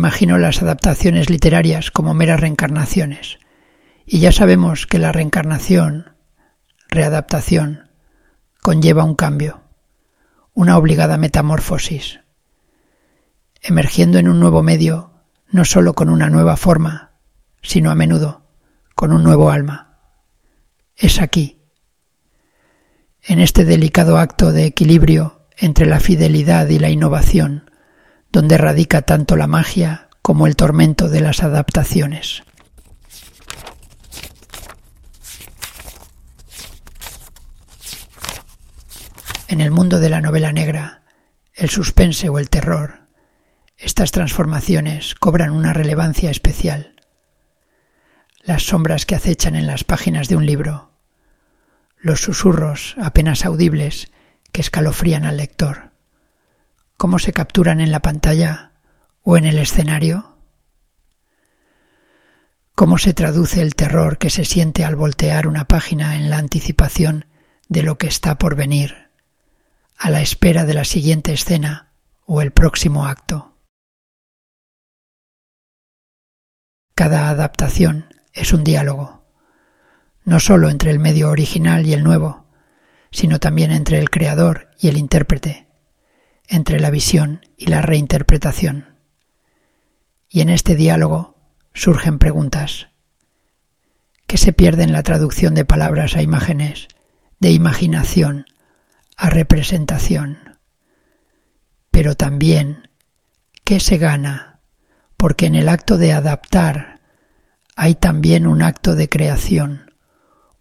imagino las adaptaciones literarias como meras reencarnaciones. Y ya sabemos que la reencarnación, readaptación, conlleva un cambio, una obligada metamorfosis, emergiendo en un nuevo medio, no sólo con una nueva forma, sino a menudo con un nuevo alma. Es aquí, en este delicado acto de equilibrio entre la fidelidad y la innovación, donde radica tanto la magia como el tormento de las adaptaciones. En el mundo de la novela negra, el suspense o el terror, estas transformaciones cobran una relevancia especial. Las sombras que acechan en las páginas de un libro, los susurros apenas audibles que escalofrían al lector, cómo se capturan en la pantalla o en el escenario, cómo se traduce el terror que se siente al voltear una página en la anticipación de lo que está por venir a la espera de la siguiente escena o el próximo acto. Cada adaptación es un diálogo, no sólo entre el medio original y el nuevo, sino también entre el creador y el intérprete, entre la visión y la reinterpretación. Y en este diálogo surgen preguntas. ¿Qué se pierde en la traducción de palabras a imágenes, de imaginación a representación. Pero también, ¿qué se gana? Porque en el acto de adaptar hay también un acto de creación,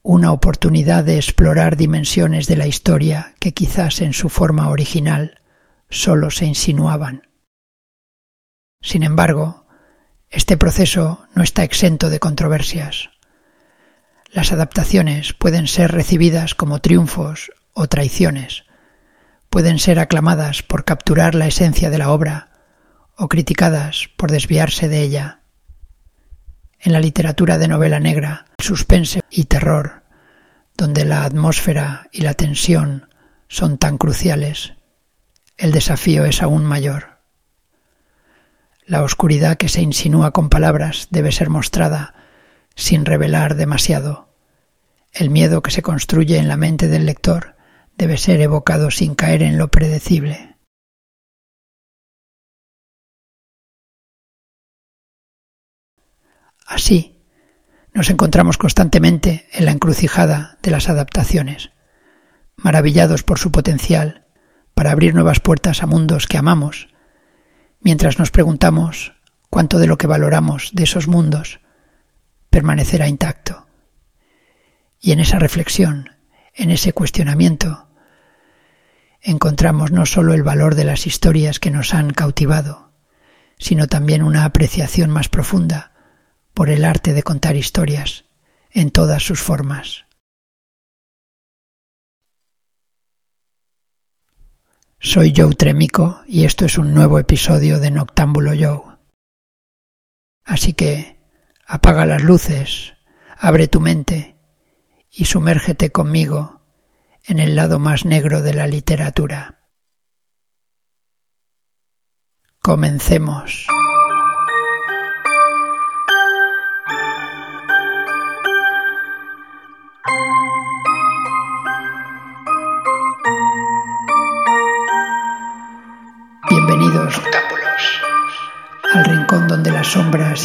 una oportunidad de explorar dimensiones de la historia que quizás en su forma original solo se insinuaban. Sin embargo, este proceso no está exento de controversias. Las adaptaciones pueden ser recibidas como triunfos o traiciones pueden ser aclamadas por capturar la esencia de la obra o criticadas por desviarse de ella. En la literatura de novela negra, suspense y terror, donde la atmósfera y la tensión son tan cruciales, el desafío es aún mayor. La oscuridad que se insinúa con palabras debe ser mostrada sin revelar demasiado. El miedo que se construye en la mente del lector debe ser evocado sin caer en lo predecible. Así, nos encontramos constantemente en la encrucijada de las adaptaciones, maravillados por su potencial para abrir nuevas puertas a mundos que amamos, mientras nos preguntamos cuánto de lo que valoramos de esos mundos permanecerá intacto. Y en esa reflexión, en ese cuestionamiento, encontramos no solo el valor de las historias que nos han cautivado, sino también una apreciación más profunda por el arte de contar historias en todas sus formas. Soy Joe Tremico y esto es un nuevo episodio de Noctámbulo Joe. Así que apaga las luces, abre tu mente y sumérgete conmigo en el lado más negro de la literatura. Comencemos.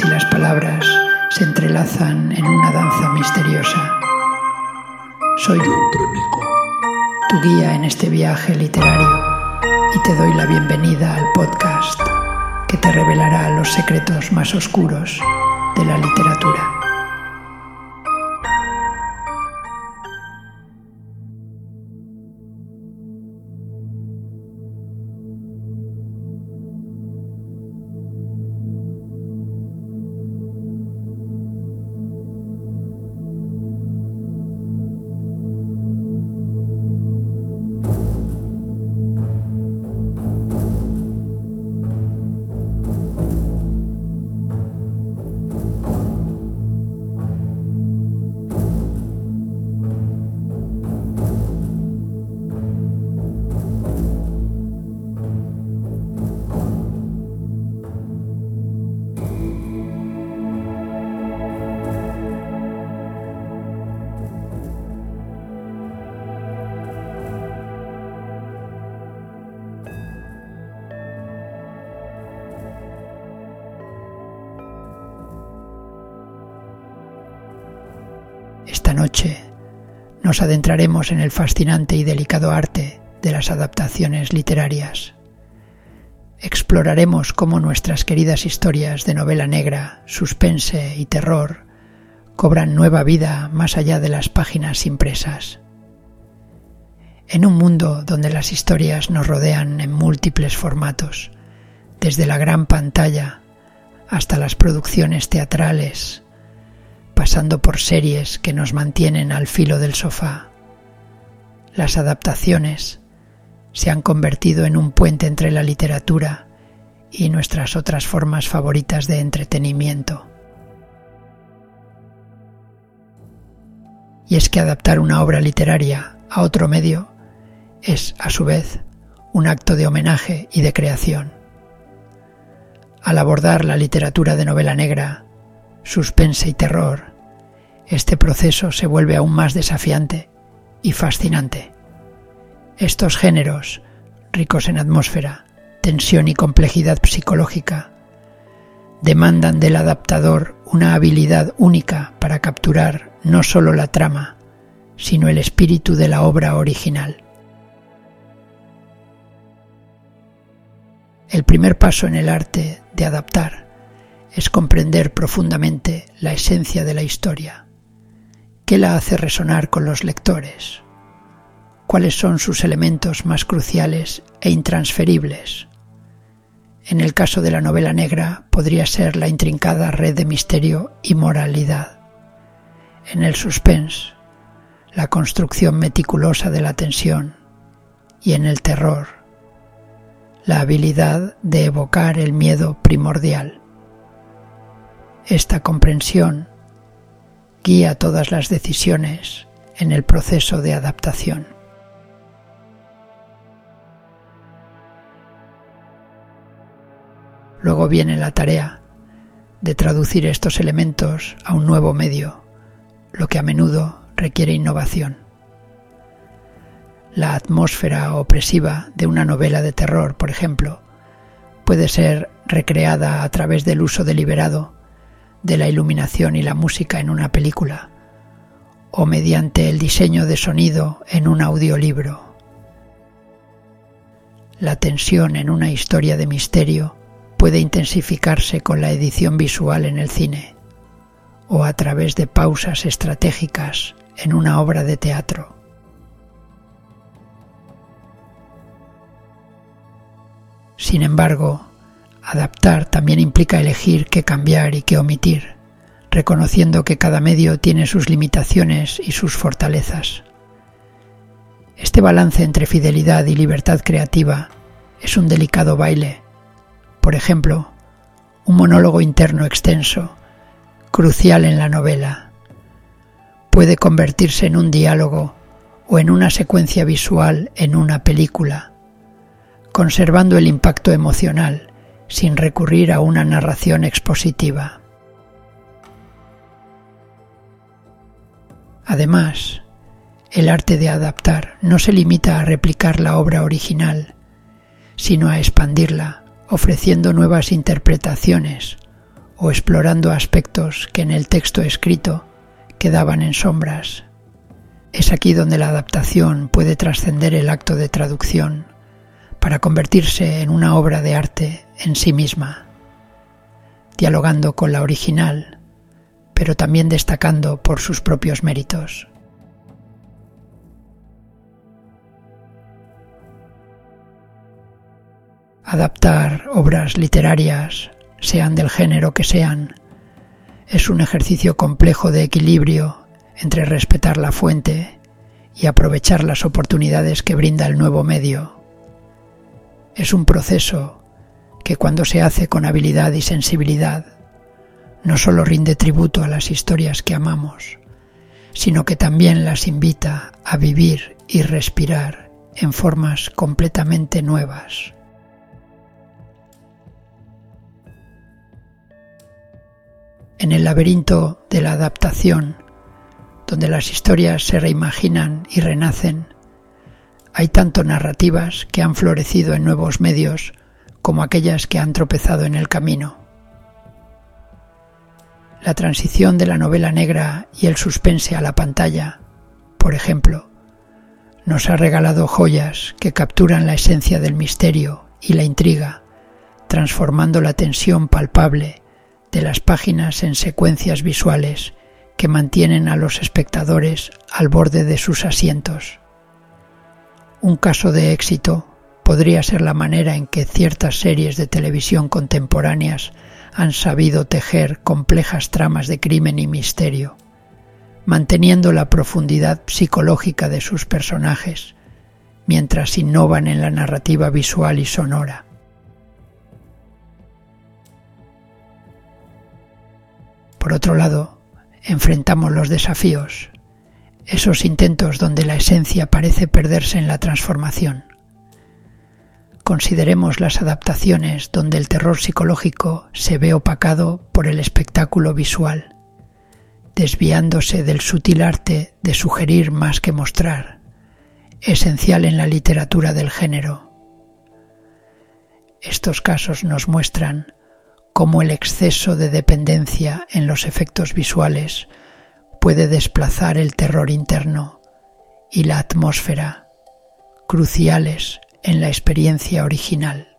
Y las palabras se entrelazan en una danza misteriosa. Soy tu guía en este viaje literario y te doy la bienvenida al podcast que te revelará los secretos más oscuros de la literatura. Esta noche nos adentraremos en el fascinante y delicado arte de las adaptaciones literarias. Exploraremos cómo nuestras queridas historias de novela negra, suspense y terror cobran nueva vida más allá de las páginas impresas. En un mundo donde las historias nos rodean en múltiples formatos, desde la gran pantalla hasta las producciones teatrales, pasando por series que nos mantienen al filo del sofá. Las adaptaciones se han convertido en un puente entre la literatura y nuestras otras formas favoritas de entretenimiento. Y es que adaptar una obra literaria a otro medio es, a su vez, un acto de homenaje y de creación. Al abordar la literatura de novela negra, suspense y terror, este proceso se vuelve aún más desafiante y fascinante. Estos géneros, ricos en atmósfera, tensión y complejidad psicológica, demandan del adaptador una habilidad única para capturar no solo la trama, sino el espíritu de la obra original. El primer paso en el arte de adaptar es comprender profundamente la esencia de la historia. ¿Qué la hace resonar con los lectores? ¿Cuáles son sus elementos más cruciales e intransferibles? En el caso de la novela negra podría ser la intrincada red de misterio y moralidad. En el suspense, la construcción meticulosa de la tensión. Y en el terror, la habilidad de evocar el miedo primordial. Esta comprensión guía todas las decisiones en el proceso de adaptación. Luego viene la tarea de traducir estos elementos a un nuevo medio, lo que a menudo requiere innovación. La atmósfera opresiva de una novela de terror, por ejemplo, puede ser recreada a través del uso deliberado de la iluminación y la música en una película o mediante el diseño de sonido en un audiolibro. La tensión en una historia de misterio puede intensificarse con la edición visual en el cine o a través de pausas estratégicas en una obra de teatro. Sin embargo, adaptar también implica elegir qué cambiar y qué omitir, reconociendo que cada medio tiene sus limitaciones y sus fortalezas. Este balance entre fidelidad y libertad creativa es un delicado baile por ejemplo, un monólogo interno extenso, crucial en la novela. Puede convertirse en un diálogo o en una secuencia visual en una película, conservando el impacto emocional sin recurrir a una narración expositiva. Además, el arte de adaptar no se limita a replicar la obra original, sino a expandirla ofreciendo nuevas interpretaciones o explorando aspectos que en el texto escrito quedaban en sombras. Es aquí donde la adaptación puede trascender el acto de traducción para convertirse en una obra de arte en sí misma, dialogando con la original, pero también destacando por sus propios méritos. Adaptar obras literarias, sean del género que sean, es un ejercicio complejo de equilibrio entre respetar la fuente y aprovechar las oportunidades que brinda el nuevo medio. Es un proceso que cuando se hace con habilidad y sensibilidad, no solo rinde tributo a las historias que amamos, sino que también las invita a vivir y respirar en formas completamente nuevas. en el laberinto de la adaptación, donde las historias se reimaginan y renacen, hay tanto narrativas que han florecido en nuevos medios como aquellas que han tropezado en el camino. la transición de la novela negra y el suspense a la pantalla, por ejemplo, nos ha regalado joyas que capturan la esencia del misterio y la intriga, transformando la tensión palpable de las páginas en secuencias visuales que mantienen a los espectadores al borde de sus asientos. Un caso de éxito podría ser la manera en que ciertas series de televisión contemporáneas han sabido tejer complejas tramas de crimen y misterio, manteniendo la profundidad psicológica de sus personajes, mientras innovan en la narrativa visual y sonora. Por otro lado, enfrentamos los desafíos, esos intentos donde la esencia parece perderse en la transformación. Consideremos las adaptaciones donde el terror psicológico se ve opacado por el espectáculo visual, desviándose del sutil arte de sugerir más que mostrar, esencial en la literatura del género. Estos casos nos muestran cómo el exceso de dependencia en los efectos visuales puede desplazar el terror interno y la atmósfera, cruciales en la experiencia original.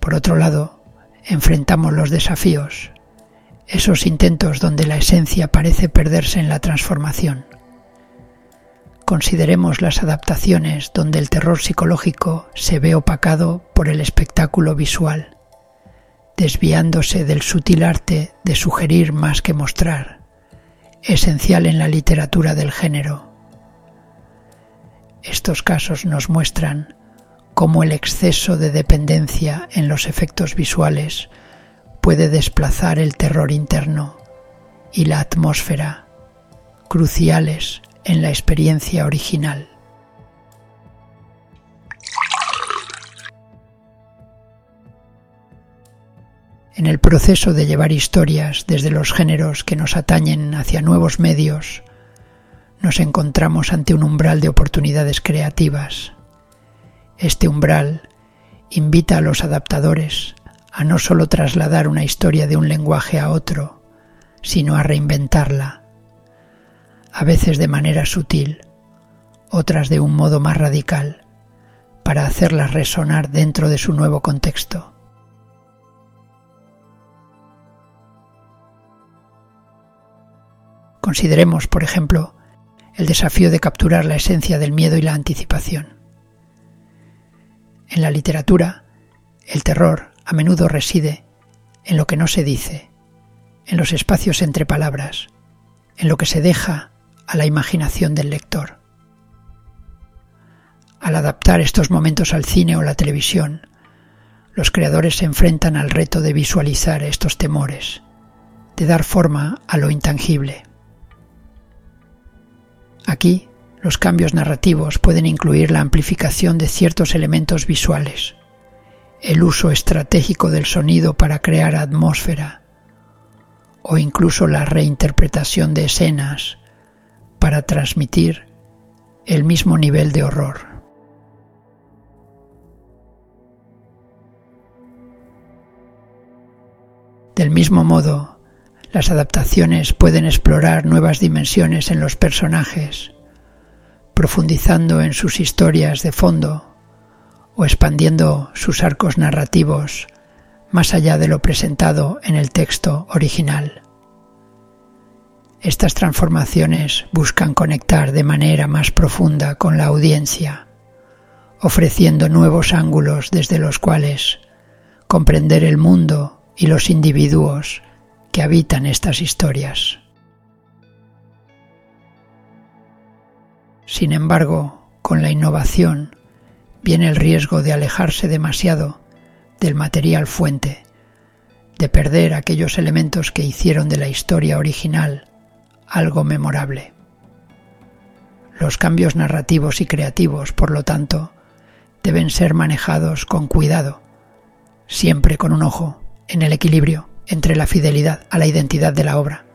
Por otro lado, enfrentamos los desafíos, esos intentos donde la esencia parece perderse en la transformación consideremos las adaptaciones donde el terror psicológico se ve opacado por el espectáculo visual, desviándose del sutil arte de sugerir más que mostrar, esencial en la literatura del género. Estos casos nos muestran cómo el exceso de dependencia en los efectos visuales puede desplazar el terror interno y la atmósfera, cruciales en la experiencia original. En el proceso de llevar historias desde los géneros que nos atañen hacia nuevos medios, nos encontramos ante un umbral de oportunidades creativas. Este umbral invita a los adaptadores a no solo trasladar una historia de un lenguaje a otro, sino a reinventarla a veces de manera sutil, otras de un modo más radical, para hacerlas resonar dentro de su nuevo contexto. Consideremos, por ejemplo, el desafío de capturar la esencia del miedo y la anticipación. En la literatura, el terror a menudo reside en lo que no se dice, en los espacios entre palabras, en lo que se deja a la imaginación del lector. Al adaptar estos momentos al cine o la televisión, los creadores se enfrentan al reto de visualizar estos temores, de dar forma a lo intangible. Aquí, los cambios narrativos pueden incluir la amplificación de ciertos elementos visuales, el uso estratégico del sonido para crear atmósfera, o incluso la reinterpretación de escenas para transmitir el mismo nivel de horror. Del mismo modo, las adaptaciones pueden explorar nuevas dimensiones en los personajes, profundizando en sus historias de fondo o expandiendo sus arcos narrativos más allá de lo presentado en el texto original. Estas transformaciones buscan conectar de manera más profunda con la audiencia, ofreciendo nuevos ángulos desde los cuales comprender el mundo y los individuos que habitan estas historias. Sin embargo, con la innovación viene el riesgo de alejarse demasiado del material fuente, de perder aquellos elementos que hicieron de la historia original algo memorable. Los cambios narrativos y creativos, por lo tanto, deben ser manejados con cuidado, siempre con un ojo en el equilibrio entre la fidelidad a la identidad de la obra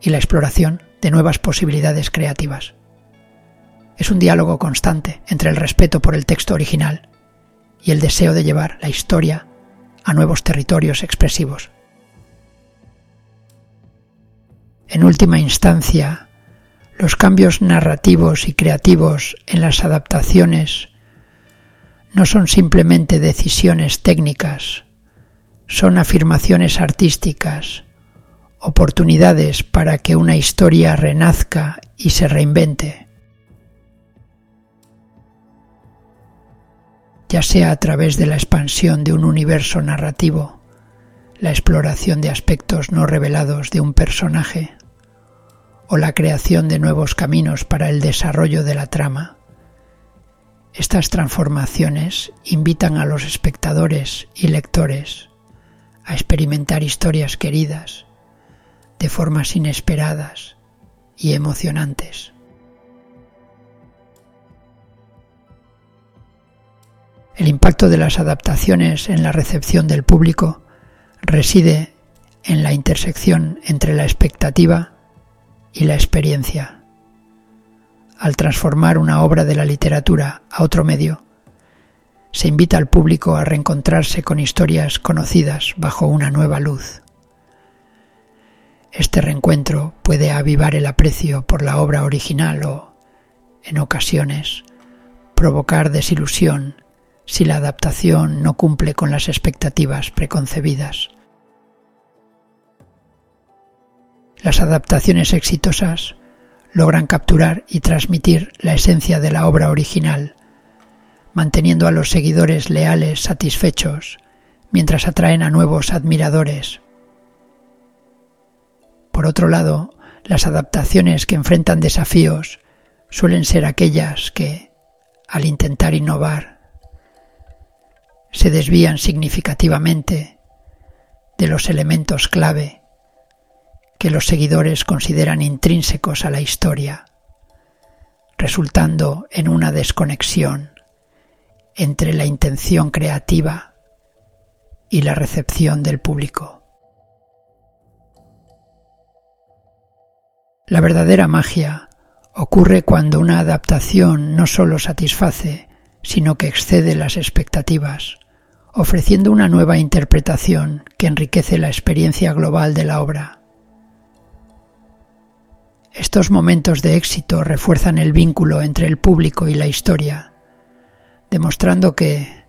y la exploración de nuevas posibilidades creativas. Es un diálogo constante entre el respeto por el texto original y el deseo de llevar la historia a nuevos territorios expresivos. En última instancia, los cambios narrativos y creativos en las adaptaciones no son simplemente decisiones técnicas, son afirmaciones artísticas, oportunidades para que una historia renazca y se reinvente. ya sea a través de la expansión de un universo narrativo, la exploración de aspectos no revelados de un personaje, o la creación de nuevos caminos para el desarrollo de la trama. Estas transformaciones invitan a los espectadores y lectores a experimentar historias queridas de formas inesperadas y emocionantes. El impacto de las adaptaciones en la recepción del público reside en la intersección entre la expectativa y la experiencia. Al transformar una obra de la literatura a otro medio, se invita al público a reencontrarse con historias conocidas bajo una nueva luz. Este reencuentro puede avivar el aprecio por la obra original o, en ocasiones, provocar desilusión si la adaptación no cumple con las expectativas preconcebidas. Las adaptaciones exitosas logran capturar y transmitir la esencia de la obra original, manteniendo a los seguidores leales satisfechos mientras atraen a nuevos admiradores. Por otro lado, las adaptaciones que enfrentan desafíos suelen ser aquellas que, al intentar innovar, se desvían significativamente de los elementos clave que los seguidores consideran intrínsecos a la historia, resultando en una desconexión entre la intención creativa y la recepción del público. La verdadera magia ocurre cuando una adaptación no solo satisface, sino que excede las expectativas, ofreciendo una nueva interpretación que enriquece la experiencia global de la obra. Estos momentos de éxito refuerzan el vínculo entre el público y la historia, demostrando que,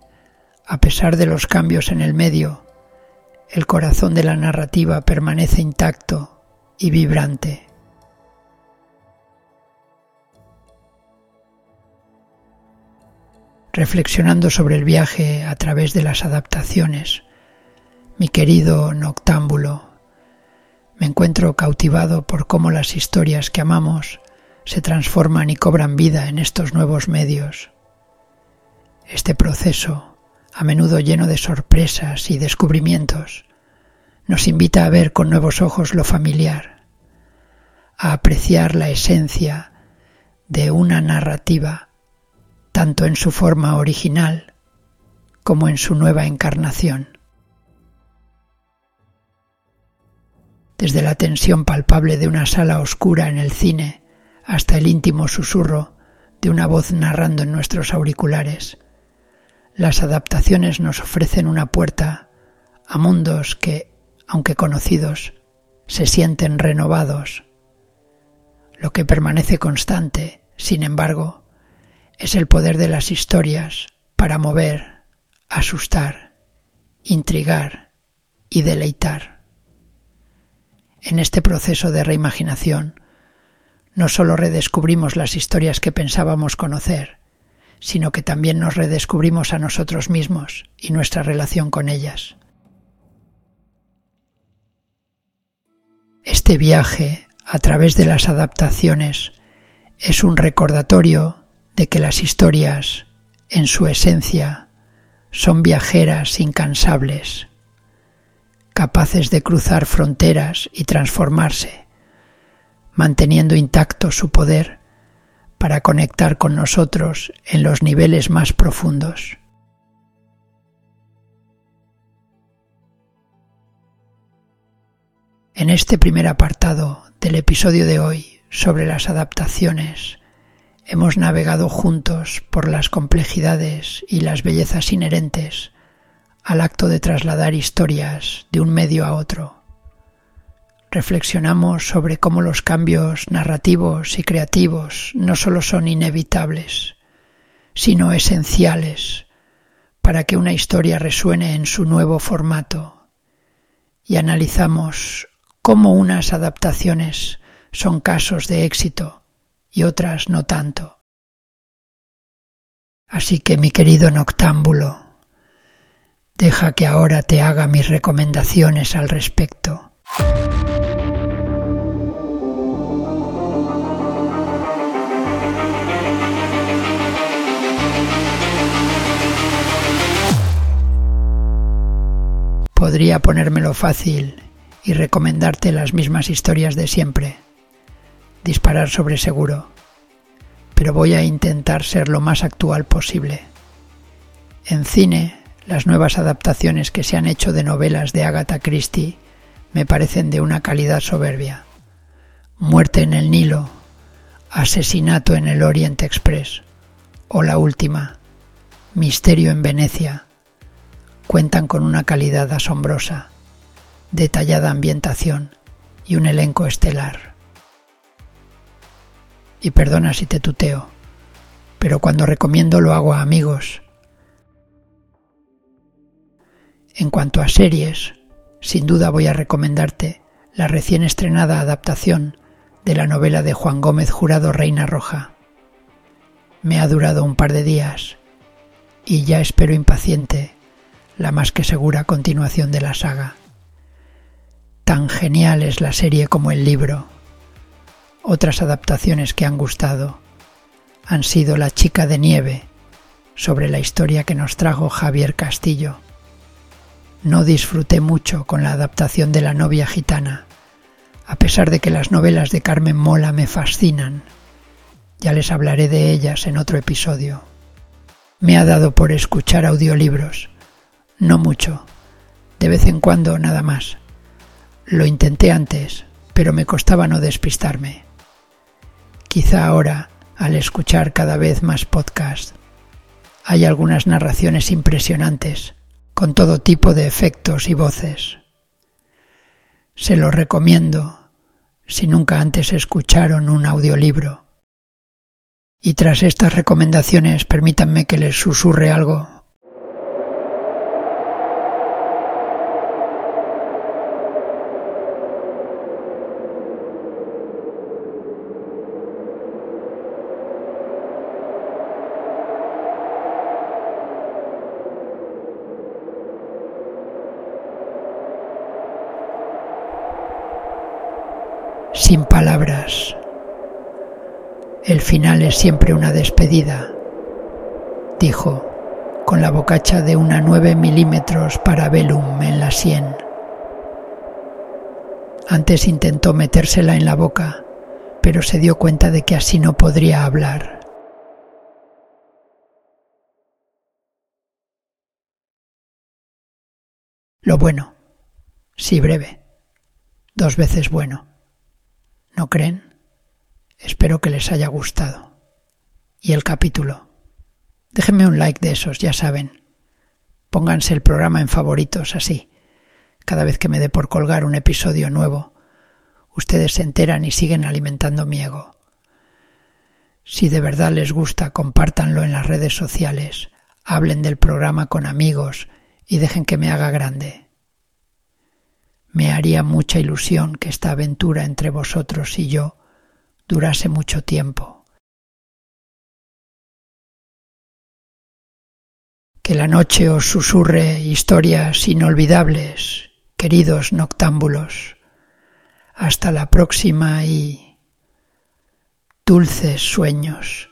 a pesar de los cambios en el medio, el corazón de la narrativa permanece intacto y vibrante. Reflexionando sobre el viaje a través de las adaptaciones, mi querido noctámbulo, me encuentro cautivado por cómo las historias que amamos se transforman y cobran vida en estos nuevos medios. Este proceso, a menudo lleno de sorpresas y descubrimientos, nos invita a ver con nuevos ojos lo familiar, a apreciar la esencia de una narrativa, tanto en su forma original como en su nueva encarnación. desde la tensión palpable de una sala oscura en el cine hasta el íntimo susurro de una voz narrando en nuestros auriculares. Las adaptaciones nos ofrecen una puerta a mundos que, aunque conocidos, se sienten renovados. Lo que permanece constante, sin embargo, es el poder de las historias para mover, asustar, intrigar y deleitar en este proceso de reimaginación, no solo redescubrimos las historias que pensábamos conocer, sino que también nos redescubrimos a nosotros mismos y nuestra relación con ellas. Este viaje a través de las adaptaciones es un recordatorio de que las historias, en su esencia, son viajeras incansables capaces de cruzar fronteras y transformarse, manteniendo intacto su poder para conectar con nosotros en los niveles más profundos. En este primer apartado del episodio de hoy sobre las adaptaciones, hemos navegado juntos por las complejidades y las bellezas inherentes al acto de trasladar historias de un medio a otro. Reflexionamos sobre cómo los cambios narrativos y creativos no solo son inevitables, sino esenciales para que una historia resuene en su nuevo formato. Y analizamos cómo unas adaptaciones son casos de éxito y otras no tanto. Así que mi querido noctámbulo, deja que ahora te haga mis recomendaciones al respecto. Podría ponérmelo fácil y recomendarte las mismas historias de siempre, disparar sobre seguro, pero voy a intentar ser lo más actual posible. En cine, las nuevas adaptaciones que se han hecho de novelas de Agatha Christie me parecen de una calidad soberbia. Muerte en el Nilo, Asesinato en el Oriente Express o la última, Misterio en Venecia cuentan con una calidad asombrosa, detallada ambientación y un elenco estelar. Y perdona si te tuteo, pero cuando recomiendo lo hago a amigos. En cuanto a series, sin duda voy a recomendarte la recién estrenada adaptación de la novela de Juan Gómez Jurado Reina Roja. Me ha durado un par de días y ya espero impaciente la más que segura continuación de la saga. Tan genial es la serie como el libro. Otras adaptaciones que han gustado han sido La chica de nieve, sobre la historia que nos trajo Javier Castillo. No disfruté mucho con la adaptación de La novia gitana, a pesar de que las novelas de Carmen Mola me fascinan. Ya les hablaré de ellas en otro episodio. Me ha dado por escuchar audiolibros no mucho, de vez en cuando nada más. Lo intenté antes, pero me costaba no despistarme. Quizá ahora, al escuchar cada vez más podcasts, hay algunas narraciones impresionantes, con todo tipo de efectos y voces. Se lo recomiendo si nunca antes escucharon un audiolibro. Y tras estas recomendaciones permítanme que les susurre algo sin palabras. El final es siempre una despedida, dijo, con la bocacha de una 9 milímetros para velum en la sien. Antes intentó metérsela en la boca, pero se dio cuenta de que así no podría hablar. Lo bueno, sí breve, dos veces bueno. ¿No creen? Espero que les haya gustado. Y el capítulo. Déjenme un like de esos, ya saben. Pónganse el programa en favoritos así. Cada vez que me dé por colgar un episodio nuevo, ustedes se enteran y siguen alimentando mi ego. Si de verdad les gusta, compártanlo en las redes sociales, hablen del programa con amigos y dejen que me haga grande. Me haría mucha ilusión que esta aventura entre vosotros y yo durase mucho tiempo. Que la noche os susurre historias inolvidables, queridos noctámbulos. Hasta la próxima y dulces sueños.